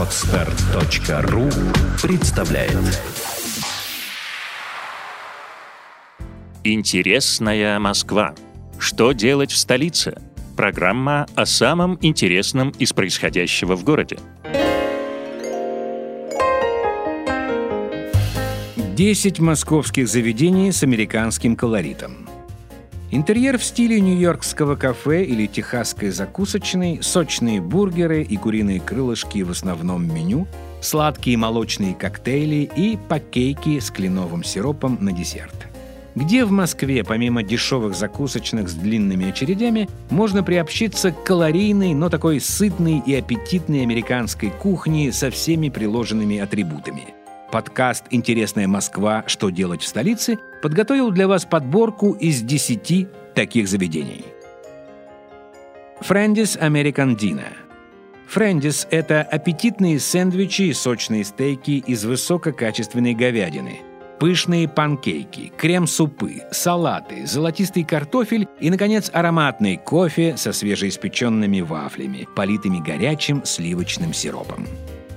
Отстар.ру представляет Интересная Москва. Что делать в столице? Программа о самом интересном из происходящего в городе. Десять московских заведений с американским колоритом. Интерьер в стиле нью-йоркского кафе или техасской закусочной, сочные бургеры и куриные крылышки в основном меню, сладкие молочные коктейли и пакейки с кленовым сиропом на десерт. Где в Москве, помимо дешевых закусочных с длинными очередями, можно приобщиться к калорийной, но такой сытной и аппетитной американской кухне со всеми приложенными атрибутами – Подкаст «Интересная Москва. Что делать в столице» подготовил для вас подборку из 10 таких заведений. Френдис American Dinner. Френдис – это аппетитные сэндвичи и сочные стейки из высококачественной говядины, пышные панкейки, крем-супы, салаты, золотистый картофель и, наконец, ароматный кофе со свежеиспеченными вафлями, политыми горячим сливочным сиропом.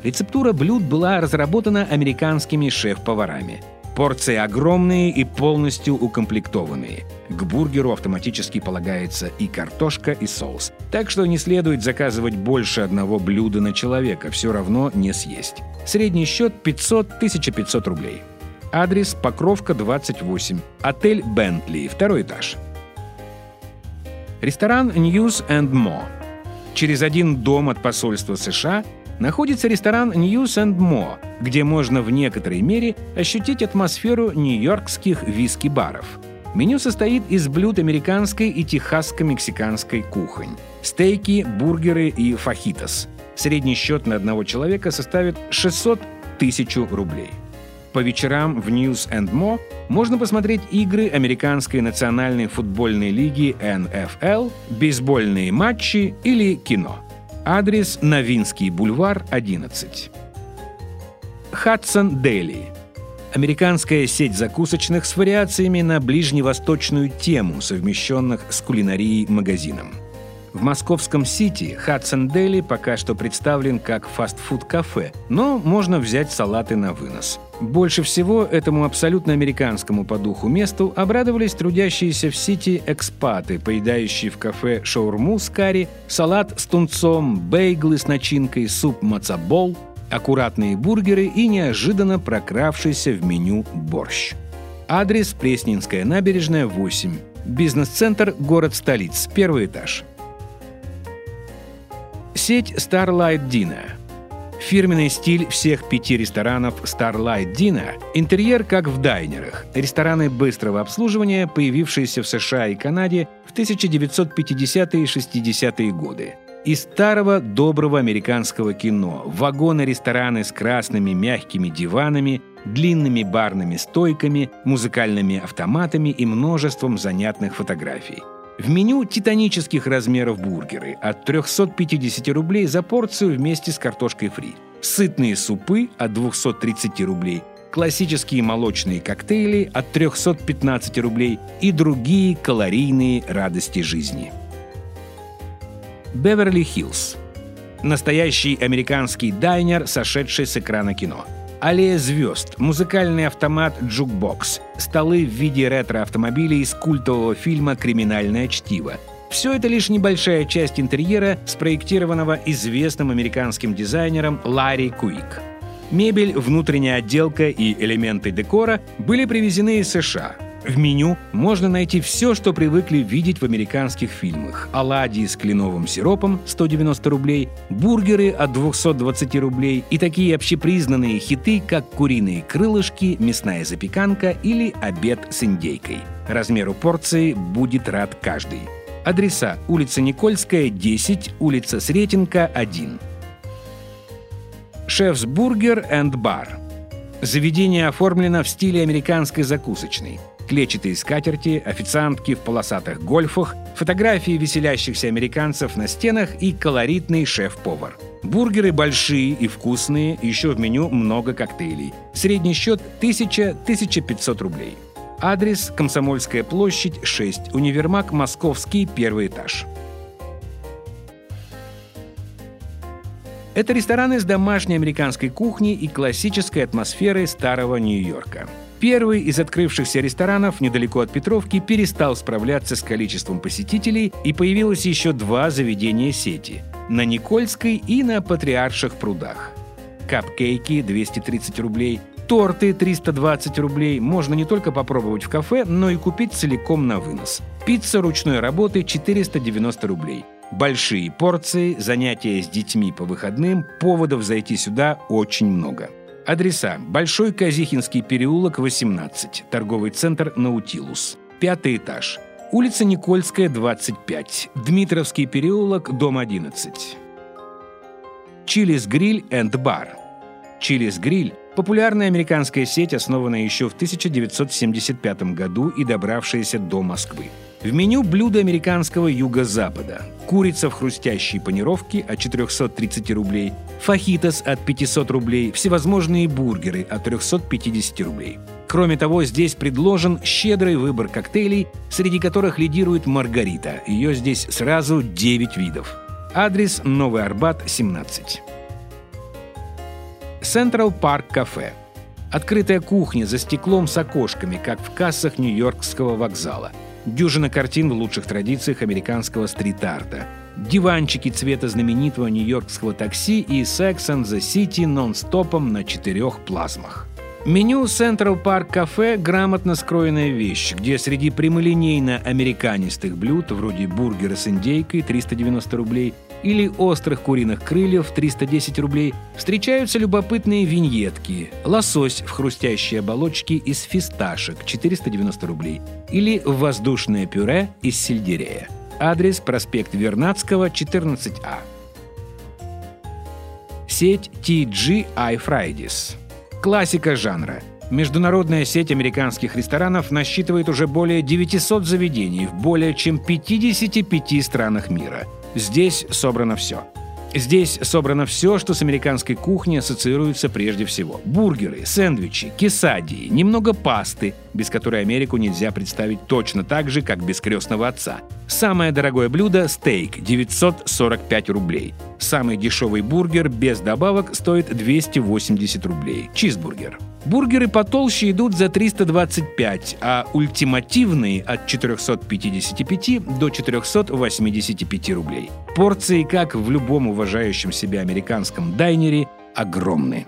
Рецептура блюд была разработана американскими шеф-поварами. Порции огромные и полностью укомплектованные. К бургеру автоматически полагается и картошка, и соус. Так что не следует заказывать больше одного блюда на человека, все равно не съесть. Средний счет 500-1500 рублей. Адрес Покровка, 28. Отель Бентли, второй этаж. Ресторан News and More. Через один дом от посольства США находится ресторан News and Mo, где можно в некоторой мере ощутить атмосферу нью-йоркских виски-баров. Меню состоит из блюд американской и техасско-мексиканской кухонь. Стейки, бургеры и фахитос. Средний счет на одного человека составит 600 тысяч рублей. По вечерам в News and Mo можно посмотреть игры Американской национальной футбольной лиги NFL, бейсбольные матчи или кино. Адрес Новинский бульвар, 11. Хадсон Дели. Американская сеть закусочных с вариациями на ближневосточную тему, совмещенных с кулинарией магазином. В московском Сити Хадсон Дели пока что представлен как фастфуд-кафе, но можно взять салаты на вынос. Больше всего этому абсолютно американскому по духу месту обрадовались трудящиеся в Сити экспаты, поедающие в кафе шаурму с карри, салат с тунцом, бейглы с начинкой, суп мацабол, аккуратные бургеры и неожиданно прокравшийся в меню борщ. Адрес Пресненская набережная, 8. Бизнес-центр «Город столиц», первый этаж – Сеть Starlight Dinner. Фирменный стиль всех пяти ресторанов Starlight Dinner – интерьер как в дайнерах. Рестораны быстрого обслуживания, появившиеся в США и Канаде в 1950-е и 60-е годы. Из старого доброго американского кино вагоны-рестораны с красными мягкими диванами, длинными барными стойками, музыкальными автоматами и множеством занятных фотографий. В меню титанических размеров бургеры от 350 рублей за порцию вместе с картошкой фри. Сытные супы от 230 рублей, классические молочные коктейли от 315 рублей и другие калорийные радости жизни. Беверли-Хиллз. Настоящий американский дайнер, сошедший с экрана кино – Аллея звезд, музыкальный автомат «Jukebox», столы в виде ретро-автомобилей из культового фильма «Криминальное чтиво». Все это лишь небольшая часть интерьера, спроектированного известным американским дизайнером Ларри Куик. Мебель, внутренняя отделка и элементы декора были привезены из США – в меню можно найти все, что привыкли видеть в американских фильмах. Оладьи с кленовым сиропом 190 рублей, бургеры от 220 рублей и такие общепризнанные хиты, как куриные крылышки, мясная запеканка или обед с индейкой. Размеру порции будет рад каждый. Адреса улица Никольская, 10, улица Сретенка, 1. Chef's Burger and Bar. Заведение оформлено в стиле американской закусочной – клетчатые скатерти, официантки в полосатых гольфах, фотографии веселящихся американцев на стенах и колоритный шеф-повар. Бургеры большие и вкусные, еще в меню много коктейлей. Средний счет 1000-1500 рублей. Адрес Комсомольская площадь, 6, универмаг Московский, первый этаж. Это рестораны с домашней американской кухней и классической атмосферой старого Нью-Йорка. Первый из открывшихся ресторанов недалеко от Петровки перестал справляться с количеством посетителей, и появилось еще два заведения сети – на Никольской и на Патриарших прудах. Капкейки – 230 рублей, торты – 320 рублей можно не только попробовать в кафе, но и купить целиком на вынос. Пицца ручной работы – 490 рублей. Большие порции, занятия с детьми по выходным, поводов зайти сюда очень много – Адреса. Большой Казихинский переулок, 18. Торговый центр «Наутилус». Пятый этаж. Улица Никольская, 25. Дмитровский переулок, дом 11. Chili's Grill and Bar. Chili's Grill – популярная американская сеть, основанная еще в 1975 году и добравшаяся до Москвы. В меню блюда американского юго-запада. Курица в хрустящей панировке от 430 рублей, фахитос от 500 рублей, всевозможные бургеры от 350 рублей. Кроме того, здесь предложен щедрый выбор коктейлей, среди которых лидирует Маргарита. Ее здесь сразу 9 видов. Адрес Новый Арбат, 17. Central Park Cafe. Открытая кухня за стеклом с окошками, как в кассах Нью-Йоркского вокзала – Дюжина картин в лучших традициях американского стрит-арта. Диванчики цвета знаменитого нью-йоркского такси и Sex and the City нон-стопом на четырех плазмах. Меню Central Park Cafe – грамотно скроенная вещь, где среди прямолинейно-американистых блюд, вроде бургера с индейкой 390 рублей или острых куриных крыльев 310 рублей, встречаются любопытные виньетки. Лосось в хрустящей оболочке из фисташек 490 рублей или воздушное пюре из сельдерея. Адрес проспект Вернадского, 14А. Сеть TGI Fridays. Классика жанра. Международная сеть американских ресторанов насчитывает уже более 900 заведений в более чем 55 странах мира. Здесь собрано все. Здесь собрано все, что с американской кухней ассоциируется прежде всего. Бургеры, сэндвичи, кесадии, немного пасты, без которой Америку нельзя представить точно так же, как без крестного отца. Самое дорогое блюдо – стейк – 945 рублей. Самый дешевый бургер без добавок стоит 280 рублей. Чизбургер. Бургеры потолще идут за 325, а ультимативные от 455 до 485 рублей. Порции, как в любом уважающем себя американском дайнере, огромны.